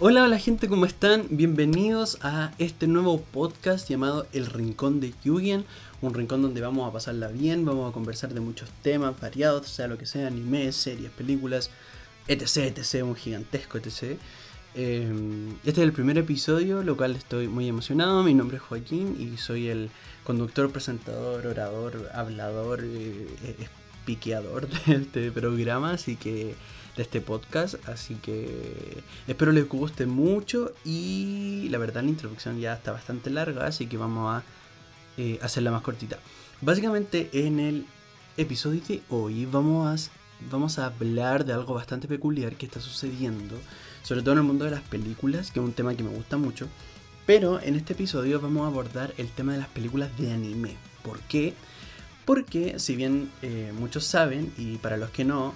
Hola, hola gente, ¿cómo están? Bienvenidos a este nuevo podcast llamado El Rincón de Yugen. Un rincón donde vamos a pasarla bien, vamos a conversar de muchos temas variados, sea lo que sea, anime, series, películas, etc, etc, un gigantesco etc. Eh, este es el primer episodio, lo cual estoy muy emocionado. Mi nombre es Joaquín y soy el conductor, presentador, orador, hablador, eh, piqueador de este programa, así que de este podcast, así que espero les guste mucho y la verdad la introducción ya está bastante larga, así que vamos a eh, hacerla más cortita. Básicamente en el episodio de hoy vamos a, vamos a hablar de algo bastante peculiar que está sucediendo, sobre todo en el mundo de las películas, que es un tema que me gusta mucho, pero en este episodio vamos a abordar el tema de las películas de anime. ¿Por qué? Porque si bien eh, muchos saben, y para los que no,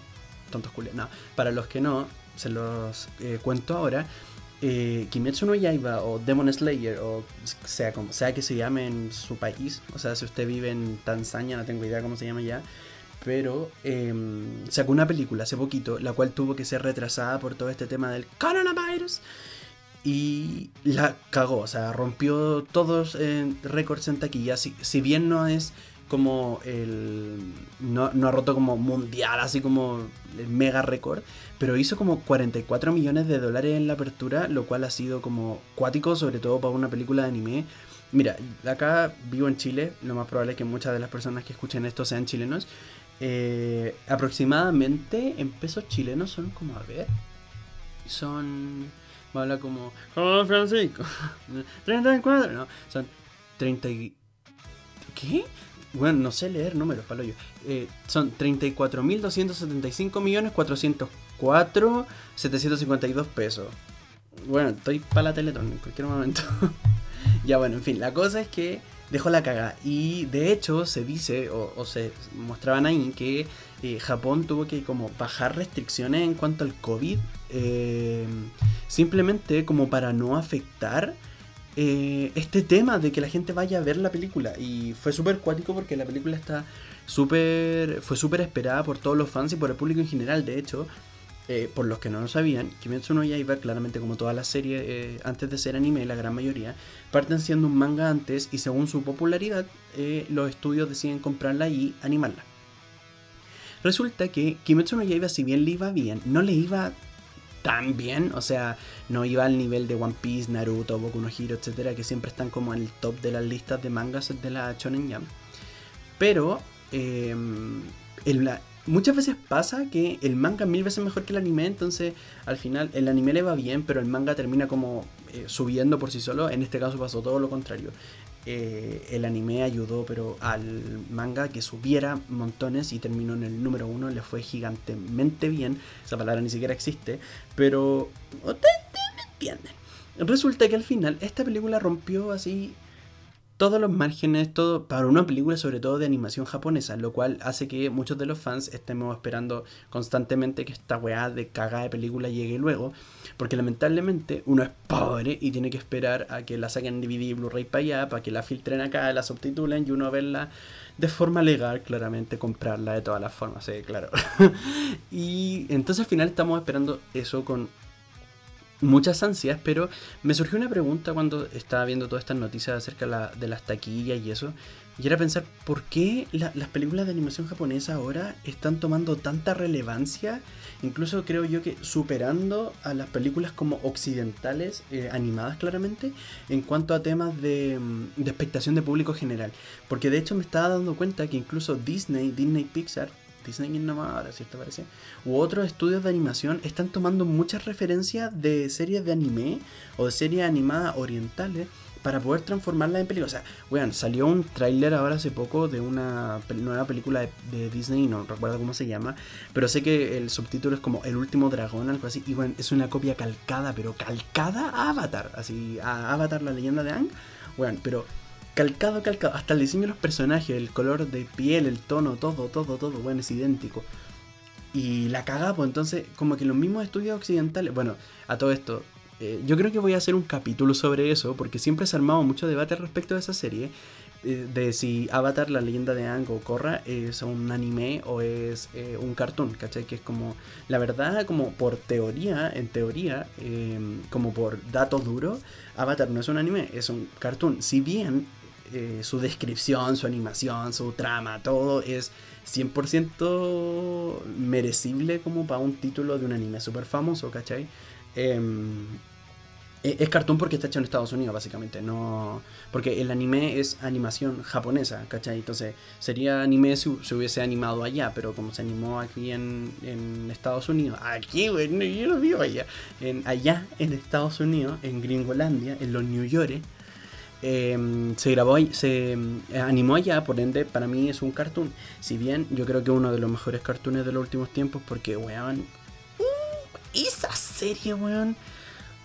tontos culiados. No, para los que no, se los eh, cuento ahora. Eh, Kimetsu no Yaiba o Demon Slayer o sea como sea que se llame en su país, o sea si usted vive en Tanzania, no tengo idea cómo se llama ya, pero em, sacó una película hace poquito, la cual tuvo que ser retrasada por todo este tema del coronavirus y la cagó, o sea, rompió todos eh, récords en taquilla, si, si bien no es como el. No, ha roto como mundial, así como mega récord, pero hizo como 44 millones de dólares en la apertura, lo cual ha sido como cuático, sobre todo para una película de anime. Mira, acá vivo en Chile, lo más probable es que muchas de las personas que escuchen esto sean chilenos. Eh, aproximadamente en pesos chilenos son como, a ver, son. Habla como. Oh, Francisco. 34, no, son 30. ¿Qué? Bueno, no sé leer números, palo yo. Eh, son 34.275.404.752 pesos. Bueno, estoy para la Teletón en cualquier momento. ya bueno, en fin, la cosa es que dejó la caga. Y de hecho se dice, o, se mostraban ahí, que eh, Japón tuvo que como bajar restricciones en cuanto al COVID. Eh, simplemente como para no afectar eh, este tema de que la gente vaya a ver la película. Y fue súper cuático porque la película está súper. fue súper esperada por todos los fans y por el público en general. De hecho, eh, por los que no lo sabían, Kimetsu no Yaiba, claramente como todas las series eh, antes de ser anime, la gran mayoría, parten siendo un manga antes y según su popularidad, los estudios deciden comprarla y animarla. Resulta que Kimetsu no Yaiba, si bien le iba bien, no le iba tan bien, o sea, no iba al nivel de One Piece, Naruto, Boku no Hero, etcétera, que siempre están como en el top de las listas de mangas de la Shonen Jump. Pero eh, muchas veces pasa que el manga es mil veces mejor que el anime, entonces al final el anime le va bien, pero el manga termina como eh, subiendo por sí solo. En este caso pasó todo lo contrario. Eh, el anime ayudó pero al manga que subiera montones y terminó en el número uno, le fue gigantemente bien, esa palabra ni siquiera existe, pero me entienden. Resulta que al final esta película rompió así todos los márgenes, todo para una película sobre todo de animación japonesa, lo cual hace que muchos de los fans estemos esperando constantemente que esta weá de caga de película llegue luego, porque lamentablemente uno es pobre y tiene que esperar a que la saquen DVD Blu-ray para allá, para que la filtren acá, la subtitulen y uno verla de forma legal, claramente comprarla de todas las formas, sí, claro. y entonces al final estamos esperando eso con muchas ansias, pero me surgió una pregunta cuando estaba viendo todas estas noticias acerca de las taquillas y eso. Y era pensar, ¿por qué las películas de animación japonesa ahora están tomando tanta relevancia? Incluso creo yo que superando a las películas como occidentales, eh, animadas claramente, en cuanto a temas de, de expectación de público general. Porque de hecho me estaba dando cuenta que incluso Disney, Disney Pixar, Disney ahora, ¿cierto? Parece. U otros estudios de animación están tomando muchas referencias de series de anime o de series animadas orientales para poder transformarla en película. O sea, weón, salió un tráiler ahora hace poco de una nueva película de, Disney, no recuerdo cómo se llama, pero sé que el subtítulo es como El último dragón, algo así, y bueno, es una copia calcada, pero calcada a Avatar, así, a Avatar, la leyenda de Ang, weón, pero calcado, calcado. Hasta el diseño de los personajes, el color de piel, el tono, todo, todo, todo, bueno, es idéntico. Y la cagada, pues entonces, como que los mismos estudios occidentales, bueno, a todo esto, eh, yo creo que voy a hacer un capítulo sobre eso, porque siempre se ha armado mucho debate respecto a esa serie. eh, de si Avatar, la leyenda de Aang o es un anime o es eh, un cartoon, ¿cachai? Que es como, la verdad, como por teoría, en teoría, como por datos duros, Avatar no es un anime, es un cartoon. Si bien eh, su descripción, su animación, su trama, todo es 100% merecible como para un título de un anime súper famoso, ¿cachai? Em, e- es cartoon porque está hecho en Estados Unidos, básicamente. No, porque el anime es animación japonesa, ¿cachai? Entonces sería anime si se hubiese animado allá, pero como se animó aquí en, Estados Unidos, aquí, güey, no, yo lo vivo allá, en, allá en Estados Unidos, en Gringolandia, en los New York, eh, se grabó, se eh, animó allá, por ende, para mí es un cartoon. Si bien yo creo que uno de los mejores cartoons de los últimos tiempos, porque, weón, uh, esa serie, weón.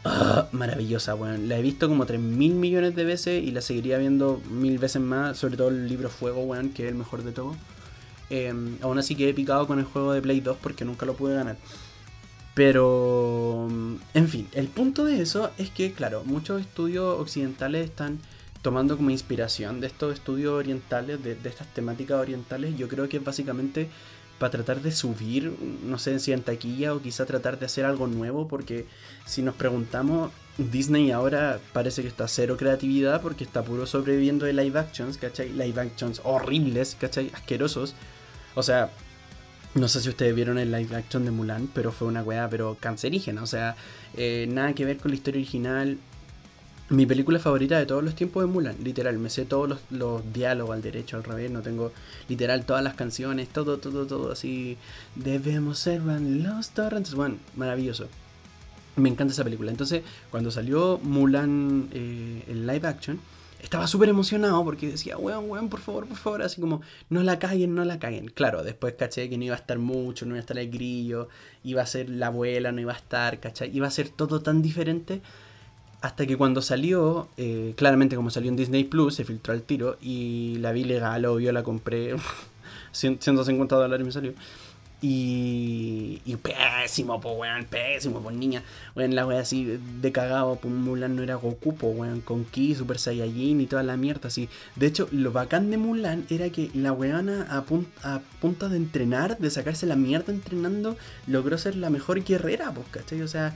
ah, maravillosa, weón. La he visto como 3 mil millones de veces y la seguiría viendo mil veces más. Sobre todo el libro Fuego, weón, que es el mejor de todo. Eh, aún así quedé picado con el juego de Play 2 porque nunca lo pude ganar. Pero, en fin, el punto de eso es que, claro, muchos estudios occidentales están tomando como inspiración de estos estudios orientales, de, estas temáticas orientales. Yo creo que es básicamente para tratar de subir, no sé si en taquilla o quizá tratar de hacer algo nuevo, porque si nos preguntamos, Disney ahora parece que está cero creatividad porque está puro sobreviviendo de live actions, ¿cachai? Live actions horribles, ¿cachai? Asquerosos. O sea, no sé si ustedes vieron el live action de Mulan, pero fue una weá, pero cancerígena. O sea, eh, nada que ver con la historia original. Mi película favorita de todos los tiempos es Mulan, literal. Me sé todos los, los diálogos al derecho, al revés. No tengo literal todas las canciones, todo, todo, todo así. Debemos ser Van los torrentes. Bueno, maravilloso. Me encanta esa película. Entonces, cuando salió Mulan eh, en live action, estaba súper emocionado porque decía, weón, weón, por favor, por favor, así como, no la caguen, no la caguen. Claro, después caché que no iba a estar mucho, no iba a estar el grillo, iba a ser la abuela, no iba a estar, ¿cachai? Iba a ser todo tan diferente. Hasta que cuando salió, eh, claramente como salió en Disney Plus, se filtró al tiro y la vi legal, obvio, la compré. 150 dólares me salió. Y, pésimo, po, weón, pésimo, po, niña. Weón, la wea así de cagado, pues Mulan no era Goku, po, weón, con Ki, Super Saiyajin y toda la mierda así. De hecho, lo bacán de Mulan era que la weona a, pun- a punta de entrenar, de sacarse la mierda entrenando, logró ser la mejor guerrera, pues, ¿cachai? O sea,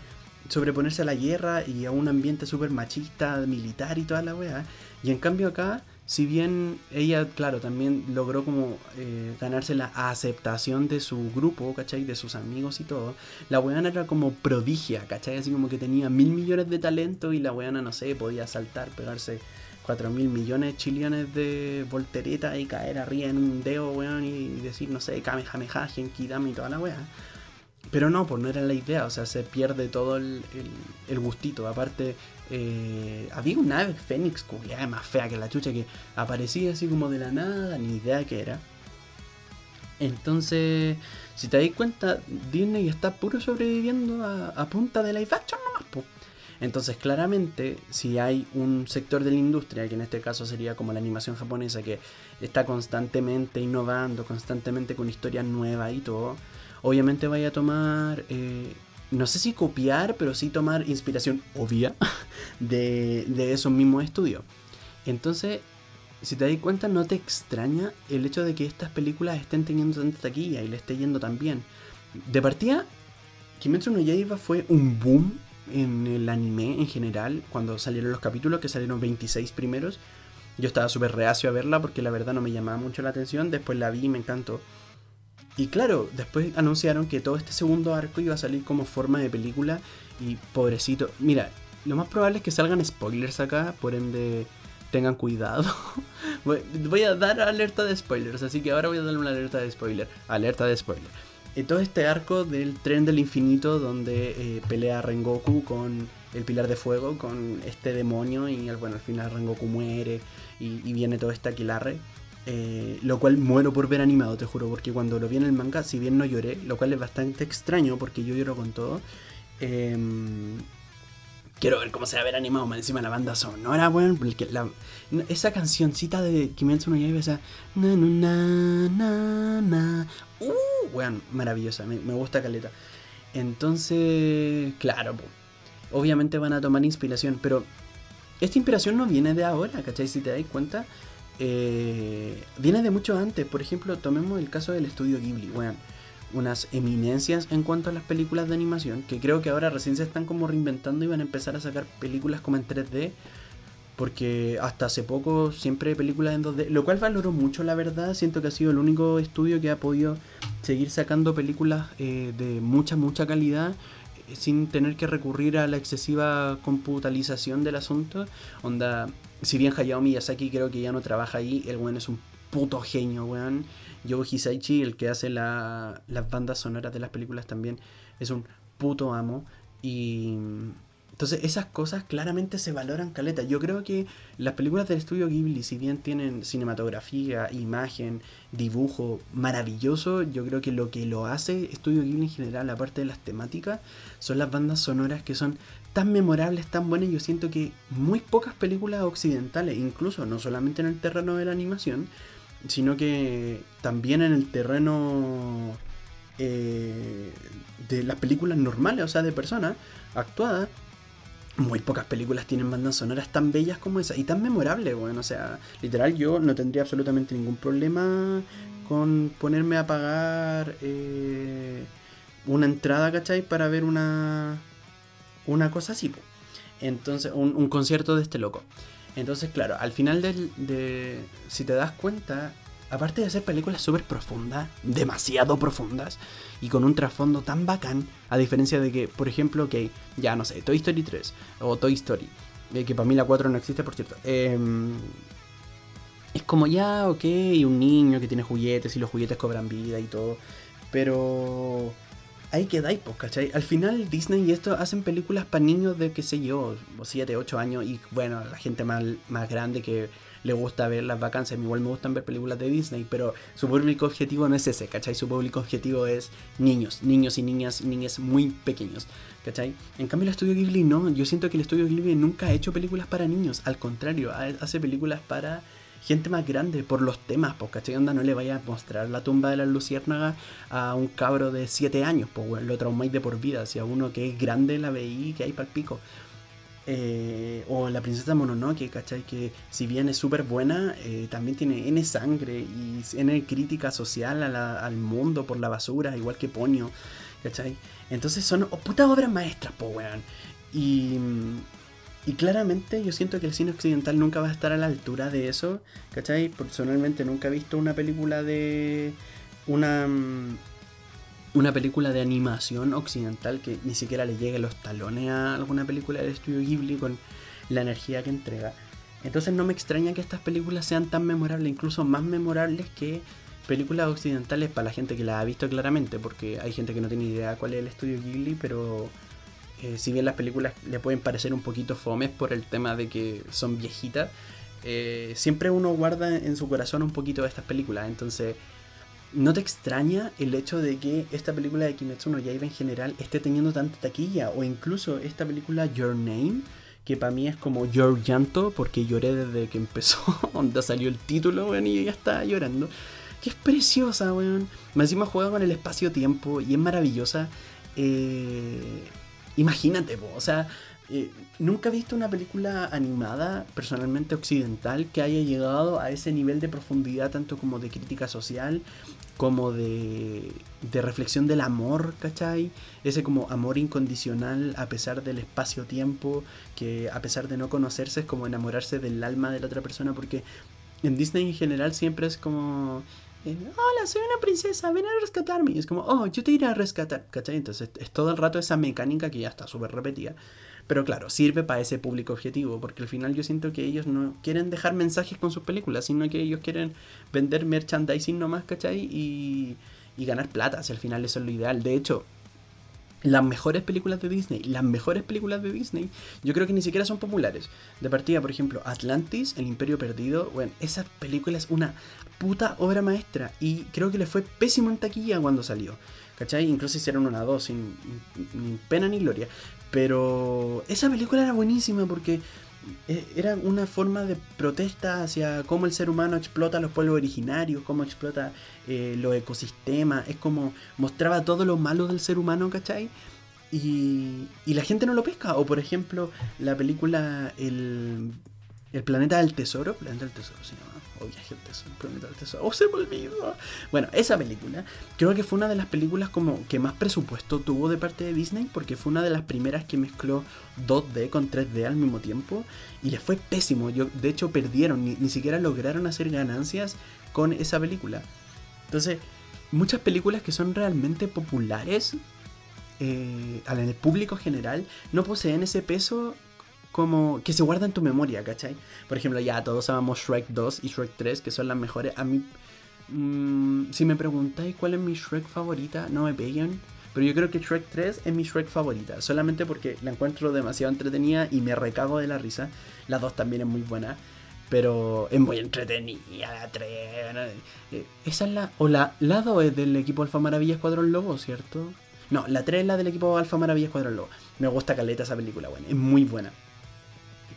sobreponerse a la guerra y a un ambiente súper machista, militar y toda la weá. Y en cambio acá, si bien ella, claro, también logró como eh, ganarse la aceptación de su grupo, ¿cachai? De sus amigos y todo, la weana era como prodigia, ¿cachai? Así como que tenía mil millones de talento y la weana, no sé, podía saltar, pegarse cuatro mil millones chilenes de voltereta y caer arriba en un dedo, weón, y decir, no sé, Kamehameha, Genkidama y toda la weá. Pero no, pues no era la idea, o sea, se pierde todo el, el- gustito. Aparte, eh, había una ave fénix culiada más fea que la chucha que aparecía así como de la nada, ni idea que era. Entonces, si te das cuenta, Disney está puro sobreviviendo a, a punta de live action nomás. Entonces, claramente, si hay un sector de la industria, que en este caso sería como la animación japonesa, que está constantemente innovando, constantemente con historias nuevas y todo, obviamente vaya a tomar, eh, no sé si copiar, pero sí tomar inspiración obvia de, de esos mismos estudios. Entonces, si te das cuenta, no te extraña el hecho de que estas películas estén teniendo tanta taquilla y le esté yendo tan bien. De partida, Kimetsu no Yaiba fue un boom en el anime en general, cuando salieron los capítulos, que salieron 26 primeros. Yo estaba súper reacio a verla porque la verdad no me llamaba mucho la atención, después la vi y me encantó. Y claro, después anunciaron que todo este segundo arco iba a salir como forma de película y pobrecito, mira, lo más probable es que salgan spoilers acá, por ende tengan cuidado. Voy a dar alerta de spoilers, así que ahora voy a dar una alerta de spoiler. Alerta de spoiler. Y todo este arco del tren del infinito donde eh, pelea Rengoku con el pilar de fuego, con este demonio y bueno, al final Rengoku muere y, y viene todo este aquelarre. Eh, lo cual muero por ver animado, te juro, porque cuando lo vi en el manga, si bien no lloré, lo cual es bastante extraño porque yo lloro con todo. em, quiero ver cómo se va a ver animado, más encima la banda sonora, weón. la- esa cancioncita de Kimetsu no Yaiba, esa. Uh, weón, maravillosa, me, me gusta caleta. Entonces, claro, obviamente van a tomar inspiración, pero esta inspiración no viene de ahora, ¿cachai? Si te dais cuenta, eh, viene de mucho antes. Por ejemplo, tomemos el caso del estudio Ghibli, bueno, unas eminencias en cuanto a las películas de animación, que creo que ahora recién se están como reinventando y van a empezar a sacar películas como en 3D porque hasta hace poco siempre películas en 2D, lo cual valoro mucho la verdad, siento que ha sido el único estudio que ha podido seguir sacando películas eh, de mucha, mucha calidad sin tener que recurrir a la excesiva computalización del asunto. Onda, si bien Hayao Miyazaki creo que ya no trabaja ahí, el weón es un puto genio, weón. Yo Hisaichi, el que hace las bandas sonoras de las películas también, es un puto amo. Y entonces esas cosas claramente se valoran caleta. Yo creo que las películas del estudio Ghibli, si bien tienen cinematografía, imagen, dibujo maravilloso, yo creo que lo que lo hace Estudio Ghibli en general, aparte de las temáticas, son las bandas sonoras que son tan memorables, tan buenas. Yo siento que muy pocas películas occidentales, incluso no solamente en el terreno de la animación, sino que también en el terreno eh, de las películas normales, o sea, de personas actuadas, muy pocas películas tienen bandas sonoras tan bellas como esa y tan memorables, bueno, o sea, literal yo no tendría absolutamente ningún problema con ponerme a pagar eh, una entrada, ¿cachai? Para ver una, una cosa así, entonces, un, concierto de este loco. Entonces, claro, al final del, de, si te das cuenta, aparte de hacer películas súper profundas, demasiado profundas, y con un trasfondo tan bacán, a diferencia de que, por ejemplo, que ya no sé, Toy Story 3 o Toy Story, eh, que para mí la 4 no existe, por cierto. Em, es como ya, ok, un niño que tiene juguetes y los juguetes cobran vida y todo, pero ahí quedáis, pues, ¿cachai? Al final Disney y esto hacen películas para niños de, qué sé yo, 7, 8 años y bueno, la gente más, más grande que le gusta ver las vacancias. Igual me gustan ver películas de Disney, pero su público objetivo no es ese, ¿cachai? Su público objetivo es niños, niños y niñas, niñas muy pequeños, ¿cachai? En cambio el estudio Ghibli no, yo siento que el estudio Ghibli nunca ha hecho películas para niños, al contrario, hace películas para gente más grande por los temas, pues, ¿cachai? Onda no le vaya a mostrar la tumba de la luciérnaga a un cabro de 7 años, pues, lo traumáis de por vida, si a uno que es grande la veí que hay para el pico. Eh, o la princesa Mononoke, ¿cachai? Que si bien es súper buena, eh, también tiene N sangre y N crítica social al mundo por la basura, igual que Ponyo, ¿cachai? Entonces son putas obras maestras, po, weón. Y, y claramente yo siento que el cine occidental nunca va a estar a la altura de eso, ¿cachai? Personalmente nunca he visto una película de una una película de animación occidental que ni siquiera le llegue los talones a alguna película del estudio Ghibli con la energía que entrega. Entonces no me extraña que estas películas sean tan memorables, incluso más memorables que películas occidentales para la gente que las ha visto claramente, porque hay gente que no tiene idea cuál es el estudio Ghibli, pero eh, si bien las películas le pueden parecer un poquito fomes por el tema de que son viejitas, eh, siempre uno guarda en su corazón un poquito de estas películas, entonces ¿No te extraña el hecho de que esta película de Kimetsu no Yaiba en general esté teniendo tanta taquilla? O incluso esta película Your Name, que para mí es como Your Llanto, porque lloré desde que empezó, donde salió el título, weón, y ya estaba llorando. Que es preciosa, weón. Me encima juega con el espacio-tiempo y es maravillosa. Eh, imagínate, o sea, eh, nunca he visto una película animada, personalmente occidental, que haya llegado a ese nivel de profundidad, tanto como de crítica social, como de, de reflexión del amor, ¿cachai? Ese como amor incondicional a pesar del espacio-tiempo, que a pesar de no conocerse es como enamorarse del alma de la otra persona, porque en Disney en general siempre es como... Eh, Hola, soy una princesa, ven a rescatarme. Es como, oh, yo te iré a rescatar, ¿cachai? Entonces es todo el rato esa mecánica que ya está súper repetida. Pero claro, sirve para ese público objetivo, porque al final yo siento que ellos no quieren dejar mensajes con sus películas, sino que ellos quieren vender merchandising nomás, ¿cachai? Y, y ganar plata, si al final eso es lo ideal. De hecho, las mejores películas de Disney, las mejores películas de Disney, yo creo que ni siquiera son populares. De partida, por ejemplo, Atlantis, El Imperio Perdido, bueno, esa película es una puta obra maestra y creo que le fue pésimo en taquilla cuando salió. ¿Cachai? Incluso hicieron una dos sin, sin pena ni gloria. Pero esa película era buenísima porque eh, era una forma de protesta hacia cómo el ser humano explota los pueblos originarios, cómo explota eh, los ecosistemas, es como mostraba todo lo malo del ser humano, ¿cachai? y, y la gente no lo pesca. O por ejemplo, la película El, el Planeta del Tesoro. Planeta del Tesoro se llama. O Viaje al Tesoro. Planeta Tesoro. Oh, se me olvidó. Bueno, esa película creo que fue una de las películas como que más presupuesto tuvo de parte de Disney. Porque fue una de las primeras que mezcló 2D con 3D al mismo tiempo. Y les fue pésimo. Yo, de hecho, perdieron. Ni, ni siquiera lograron hacer ganancias con esa película. Entonces, muchas películas que son realmente populares eh, el público general no poseen ese peso como que se guarda en tu memoria, ¿cachai? Por ejemplo, ya todos amamos Shrek 2 y Shrek 3, que son las mejores. A mí, mm, si me preguntáis cuál es mi Shrek favorita, no me peguen. Pero yo creo que Shrek 3 es mi Shrek favorita, solamente porque la encuentro demasiado entretenida y me recago de la risa. La 2 también es muy buena, pero es muy entretenida la 3. Eh, esa es la... O la, la 2 es del equipo Alfa Maravilla Escuadrón Lobo, ¿cierto? No, la 3 es la del equipo Alfa Maravilla Escuadrón Lobo. Me gusta caleta esa película, bueno, es muy buena.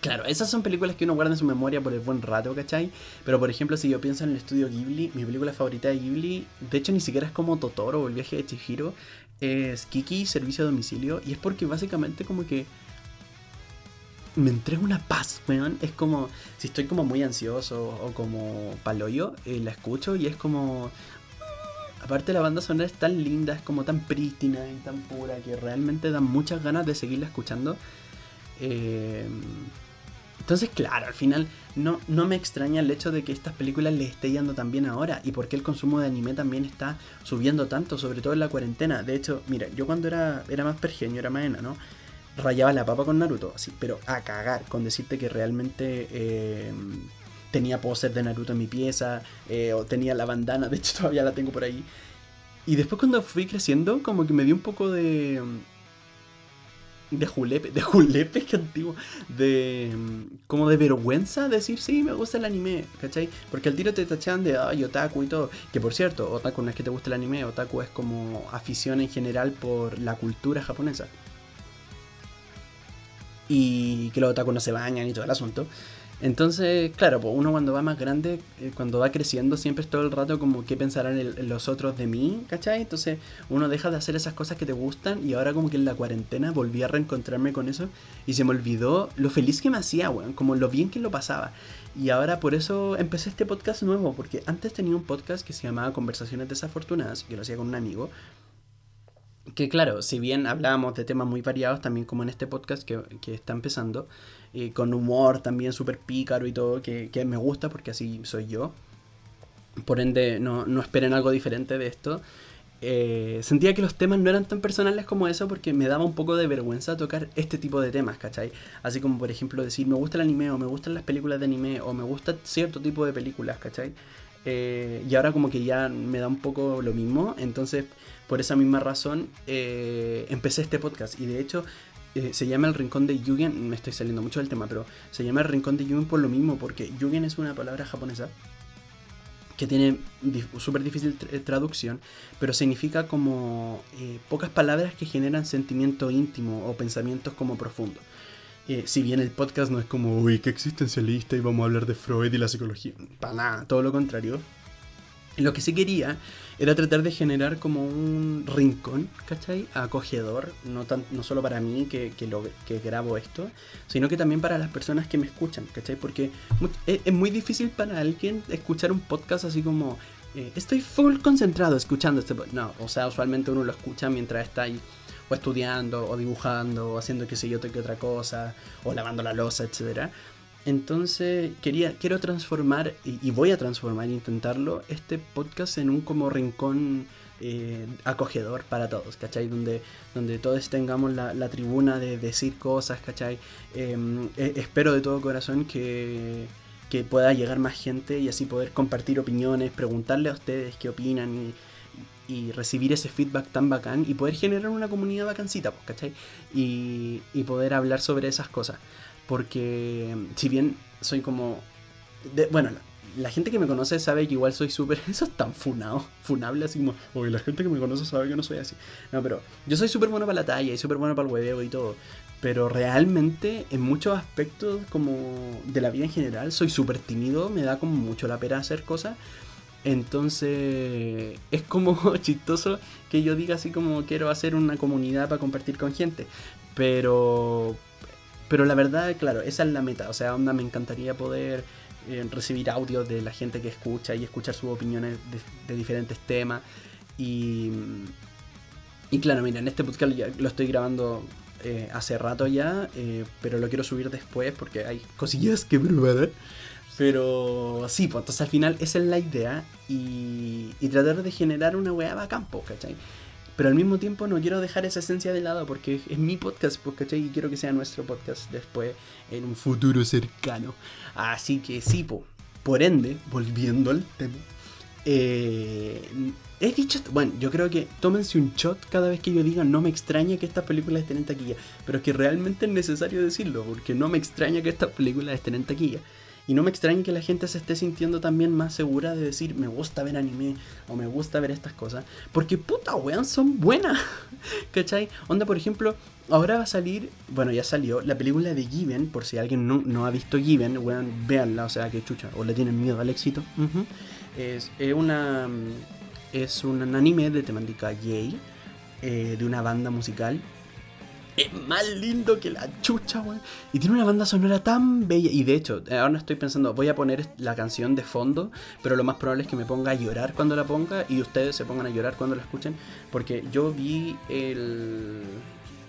Claro, esas son películas que uno guarda en su memoria por el buen rato, ¿cachai? Pero por ejemplo, si yo pienso en el estudio Ghibli, mi película favorita de Ghibli, de hecho ni siquiera es como Totoro o el viaje de Chihiro, es Kiki, Servicio a Domicilio, y es porque básicamente como que me entrega una paz, weón. Es como, si estoy como muy ansioso o como paloyo, eh, la escucho y es como... Aparte la banda sonora es tan linda, es como tan prístina y tan pura que realmente da muchas ganas de seguirla escuchando. Eh, entonces, claro, al final no, no me extraña el hecho de que estas películas le esté yendo tan bien ahora y por qué el consumo de anime también está subiendo tanto, sobre todo en la cuarentena. De hecho, mira, yo cuando era, era más pergeño, era más ¿no? Rayaba la papa con Naruto, así, pero a cagar, con decirte que realmente eh, tenía póster de Naruto en mi pieza, eh, o tenía la bandana, de hecho todavía la tengo por ahí. Y después cuando fui creciendo, como que me dio un poco de de julepe, de julepe, que antiguo, de como de vergüenza decir, sí, me gusta el anime, ¿cachai? Porque al tiro te tachan de, ay, otaku y todo, que por cierto, otaku no es que te guste el anime, otaku es como afición en general por la cultura japonesa. Y que los otaku no se bañan y todo el asunto. Entonces, claro, pues uno cuando va más grande, eh, cuando va creciendo, siempre es todo el rato como qué pensarán los otros de mí, ¿cachai? Entonces uno deja de hacer esas cosas que te gustan y ahora como que en la cuarentena volví a reencontrarme con eso y se me olvidó lo feliz que me hacía, weón, como lo bien que lo pasaba. Y ahora por eso empecé este podcast nuevo, porque antes tenía un podcast que se llamaba Conversaciones Desafortunadas, que lo hacía con un amigo, que claro, si bien hablábamos de temas muy variados, también como en este podcast que, que está empezando, con humor también súper pícaro y todo, que, que, me gusta porque así soy yo. Por ende, no, no esperen algo diferente de esto. Eh, sentía que los temas no eran tan personales como eso porque me daba un poco de vergüenza tocar este tipo de temas, ¿cachai? Así como por ejemplo decir me gusta el anime o me gustan las películas de anime o me gusta cierto tipo de películas, ¿cachai? Eh, y ahora como que ya me da un poco lo mismo, entonces por esa misma razón eh, empecé este podcast y de hecho eh, se llama el rincón de Yugen, me estoy saliendo mucho del tema, pero se llama el rincón de Yugen por lo mismo, porque Yugen es una palabra japonesa que tiene súper difícil eh, traducción, pero significa como eh, pocas palabras que generan sentimiento íntimo o pensamientos como profundos. si bien el podcast no es como, uy, qué existencialista y vamos a hablar de Freud y la psicología, para nada, todo lo contrario. Lo que sí quería era tratar de generar como un rincón, ¿cachai? Acogedor, no, tan, no solo para mí que, que, grabo esto, sino que también para las personas que me escuchan, ¿cachai? Porque es, muy difícil para alguien escuchar un podcast así como, eh, estoy full concentrado escuchando este podcast. No, o sea, usualmente uno lo escucha mientras está ahí o estudiando, o dibujando, o haciendo que sé yo, que otra cosa, o lavando la losa, etcétera. Entonces quería, quiero transformar, y, voy a transformar, intentarlo, este podcast en un como rincón eh, acogedor para todos, ¿cachai? Donde, donde todos tengamos la, tribuna de decir cosas, ¿cachai? Em, e, espero de todo corazón que, que, pueda llegar más gente y así poder compartir opiniones, preguntarle a ustedes qué opinan y, y recibir ese feedback tan bacán y poder generar una comunidad bacancita, pues, ¿cachai? Y, y poder hablar sobre esas cosas. Porque si bien soy como... bueno, la, gente que me conoce sabe que igual soy súper... Eso es tan funado, funable así como... Oye, la gente que me conoce sabe que no soy así. No, pero yo soy súper bueno para la talla y súper bueno para el hueveo y todo. Pero realmente en muchos aspectos como de la vida en general soy súper tímido, me da como mucho la pena hacer cosas. Entonces es como chistoso que yo diga así como quiero hacer una comunidad para compartir con gente. Pero, pero la verdad, claro, esa es la meta. O sea, onda, me encantaría poder eh, recibir audios de la gente que escucha y escuchar sus opiniones de, diferentes temas. Y, y claro, mira, en este podcast ya lo estoy grabando eh, hace rato ya, eh, pero lo quiero subir después porque hay cosillas que probar. Pero sí, pues entonces al final esa es la idea y, y tratar de generar una weá bacán, pues, ¿cachai? Pero al mismo tiempo no quiero dejar esa esencia de lado porque es mi podcast, pues, ¿cachai? Y quiero que sea nuestro podcast después en un futuro cercano. Así que sí, po. por ende, volviendo al tema, eh, he dicho, bueno, yo creo que tómense un shot cada vez que yo diga no me extraña que estas películas estén en taquilla, pero es que realmente es necesario decirlo, porque no me extraña que estas películas estén en taquilla. Y no me extraña que la gente se esté sintiendo también más segura de decir me gusta ver anime o me gusta ver estas cosas. Porque puta weón, son buenas. ¿Cachai? Onda, por ejemplo, ahora va a salir, bueno, ya salió la película de Given, por si alguien no, ha visto Given, weón, véanla, o sea, que chucha, o le tienen miedo al éxito. es, una. Es un anime de temática gay, eh, de una banda musical es más lindo que la chucha, weón. Y tiene una banda sonora tan bella. Y de hecho, ahora estoy pensando, voy a poner la canción de fondo, pero lo más probable es que me ponga a llorar cuando la ponga y ustedes se pongan a llorar cuando la escuchen. Porque yo vi el...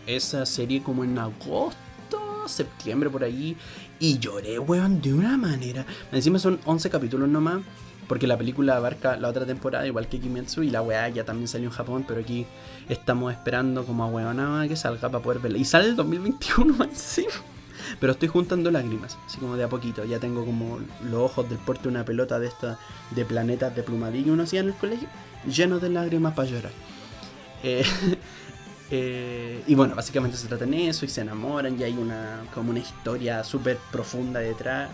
esa serie como en agosto, septiembre por ahí, y lloré, weón, de una manera. Encima son 11 capítulos nomás. Porque la película abarca la otra temporada, igual que Kimetsu, y la weá ya también salió en Japón, pero aquí estamos esperando como a weá que salga para poder verla. Y sale el 2021 encima. Pero estoy juntando lágrimas, así como de a poquito. Ya tengo como los ojos del porte de una pelota de estas de planetas de plumadillo uno hacía en el colegio, llenos de lágrimas para llorar. Eh, eh, y bueno, básicamente se trata en eso y se enamoran y hay una como una historia súper profunda detrás.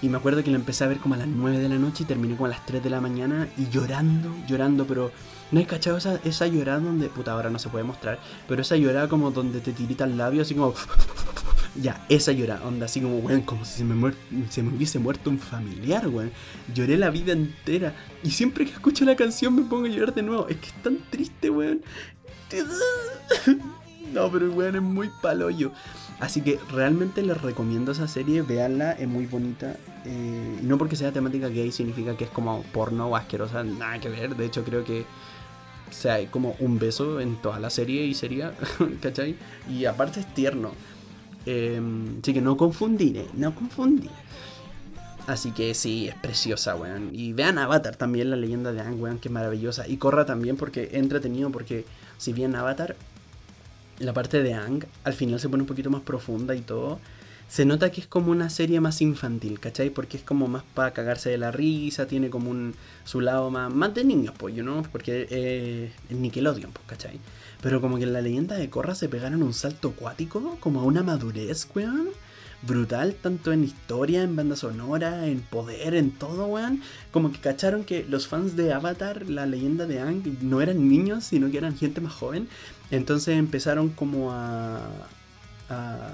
Y me acuerdo que lo empecé a ver como a las 9 de la noche y terminé como a las 3 de la mañana y llorando, llorando, pero no he cachado esa, esa llorada donde, puta, ahora no se puede mostrar, pero esa llorada como donde te tirita el labio, así como... Ya, esa llorada, onda, así como, weón, como si se me, se me hubiese muerto un familiar, weón. Lloré la vida entera. Y siempre que escucho la canción me pongo a llorar de nuevo. Es que es tan triste, weón. No, pero weón es muy paloyo. Así que realmente les recomiendo esa serie, véanla, es muy bonita. Eh, no porque sea temática gay significa que es como porno o asquerosa, nada que ver. De hecho creo que o sea, hay como un beso en toda la serie y sería, ¿cachai? Y aparte es tierno. Em, así que no confundir, ¿eh? no confundir. Así que sí, es preciosa, weón. Y vean Avatar también, la leyenda de Ang, weón, que es maravillosa. Y Corra también porque es entretenido, porque si bien Avatar la parte de Ang al final se pone un poquito más profunda y todo. Se nota que es como una serie más infantil, ¿cachai? Porque es como más para cagarse de la risa, tiene como un su lado más, más de niños, pues, ¿no? Porque eh, Nickelodeon, pues, ¿cachai? Pero como que en la leyenda de Korra se pegaron un salto acuático, como a una madurez, weón. Brutal, tanto en historia, en banda sonora, en poder, en todo, weón. Como que cacharon que los fans de Avatar, la leyenda de Ang, no eran niños, sino que eran gente más joven. Entonces empezaron como a,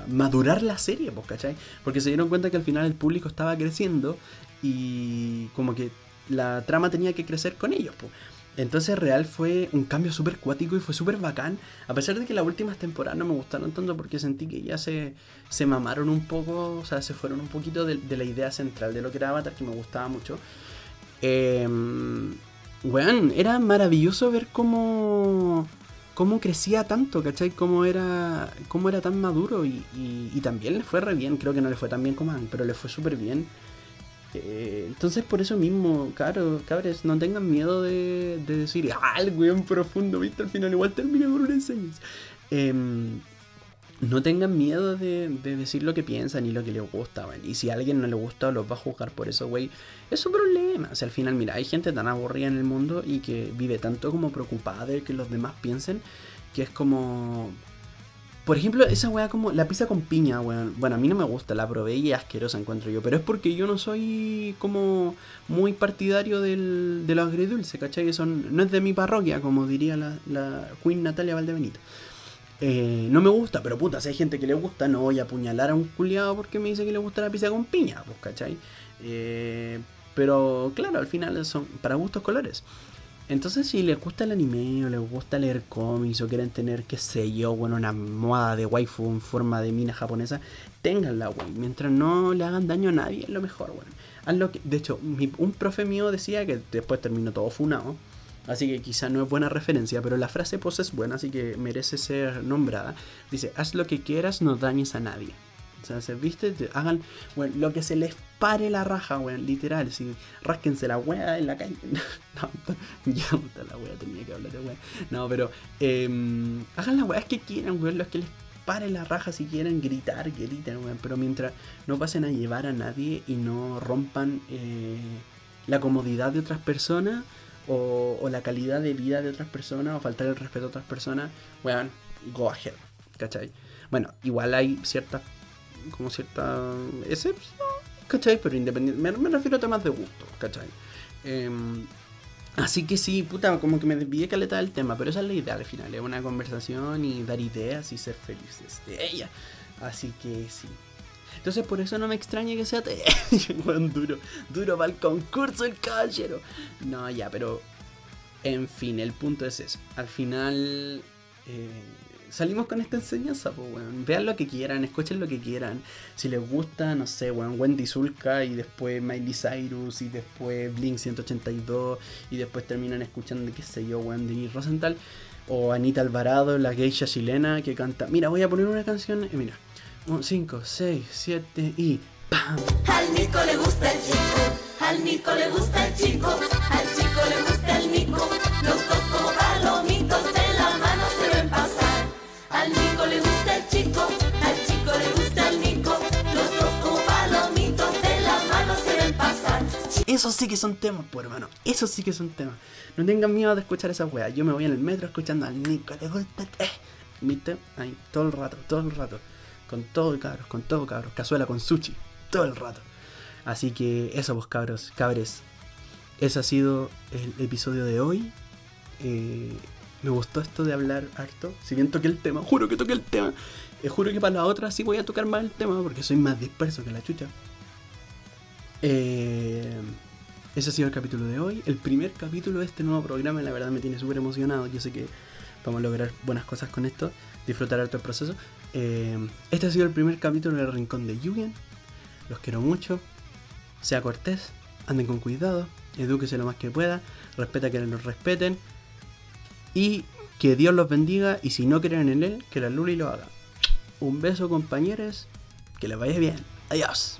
madurar la serie, pues, ¿cachai? Porque se dieron cuenta que al final el público estaba creciendo y como que la trama tenía que crecer con ellos, pues. Entonces real fue un cambio súper cuático y fue súper bacán. A pesar de que las últimas temporadas no me gustaron tanto porque sentí que ya se, se mamaron un poco, o sea, se fueron un poquito de, la idea central de lo que era Avatar, que me gustaba mucho. Eh, era maravilloso ver cómo cómo crecía tanto, ¿cachai? Cómo era, cómo era tan maduro y, también le fue re bien, creo que no le fue tan bien como Ang, pero le fue súper bien. Eh, entonces por eso mismo, claro, cabres, no tengan miedo de, de decir, ah, el weón profundo, viste, al final igual termina con una enseñanza. Em, no tengan miedo de, decir lo que piensan y lo que les gusta, Y si a alguien no le gusta los va a juzgar por eso, güey, es su problema. O sea, al final, mira, hay gente tan aburrida en el mundo y que vive tanto como preocupada de que los demás piensen, que es como... Por ejemplo, esa weá como la pizza con piña, weón. Bueno, a mí no me gusta, la probé y asquerosa encuentro yo. Pero es porque yo no soy como muy partidario del, de los agridulces, ¿cachai? Eso no es de mi parroquia, como diría la, la Queen Natalia Valdebenito. Eh, no me gusta, pero puta, si hay gente que le gusta, no voy a apuñalar a un culiado porque me dice que le gusta la pizza con piña, pues, ¿cachai? Eh, Pero claro, al final son para gustos colores. Entonces, si les gusta el anime o les gusta leer cómics o quieren tener, qué sé yo, bueno, una moda de waifu en forma de mina japonesa, ténganla, güey. Mientras no le hagan daño a nadie, es lo mejor, güey. Haz que. De hecho, un profe mío decía que después terminó todo funado. Así que quizá no es buena referencia, pero la frase pues es buena, así que merece ser nombrada. Dice, haz lo que quieras, no dañes a nadie. O sea, se viste, hagan, bueno, lo que se les pare la raja, weón, literal, si rasquense la weá en la calle. no, ya la weá, tenía que hablar de weá. No, pero eh, hagan las weas que quieran, weón, los que les pare la raja si quieren gritar, griten, weón. Pero mientras no pasen a llevar a nadie y no rompan eh, la comodidad de otras personas o, o, la calidad de vida de otras personas o faltar el respeto a otras personas, weón, go ahead, ¿cachai? Bueno, igual hay ciertas como cierta excepción, ¿cachai? Pero independiente, me, refiero a temas de gusto, ¿cachai? Em, así que sí, puta, como que me desvié caleta del tema, pero esa es la idea al final, es una conversación y dar ideas y ser felices de ella. Así que sí. Entonces por eso no me extraña que sea bueno, duro, duro para el concurso el caballero. No, ya, pero en fin, el punto es eso. Al final eh, salimos con esta enseñanza, pues, weón. Vean lo que quieran, escuchen lo que quieran. Si les gusta, no sé, weón, Wendy Zulka y después Miley Cyrus y después Blink 182 y después terminan escuchando, qué sé yo, weón, Denis Rosenthal o Anita Alvarado, la geisha chilena que canta. Mira, voy a poner una canción, y mira, 5, 6, 7 y ¡pam! Al Nico le gusta el chico, al Nico le gusta el chico, al chico Eso sí que son temas, pues hermano. Eso sí que son temas. No tengan miedo de escuchar esa wea. Yo me voy en el metro escuchando al Nico, le gusta. Eh. ¿Viste? Ahí, todo el rato, todo el rato. Con todo cabros, con todo cabros. Cazuela con sushi, todo el rato. Así que eso, pues cabros, cabres. Ese ha sido el episodio de hoy. Eh, me gustó esto de hablar harto. Si bien toqué el tema, juro que toqué el tema. Eh, juro que para la otra sí voy a tocar más el tema porque soy más disperso que la chucha. Eh, ese ha sido el capítulo de hoy. El primer capítulo de este nuevo programa, la verdad me tiene súper emocionado. Yo sé que vamos a lograr buenas cosas con esto. Disfrutar harto el proceso. Eh, este ha sido el primer capítulo del Rincón de Yugen. Los quiero mucho. Sea cortés. Anden con cuidado. Edúquese lo más que pueda. Respeta que nos respeten. Y que Dios los bendiga y si no creen en Él, que la Luli lo haga. Un beso compañeros, que les vaya bien. Adiós.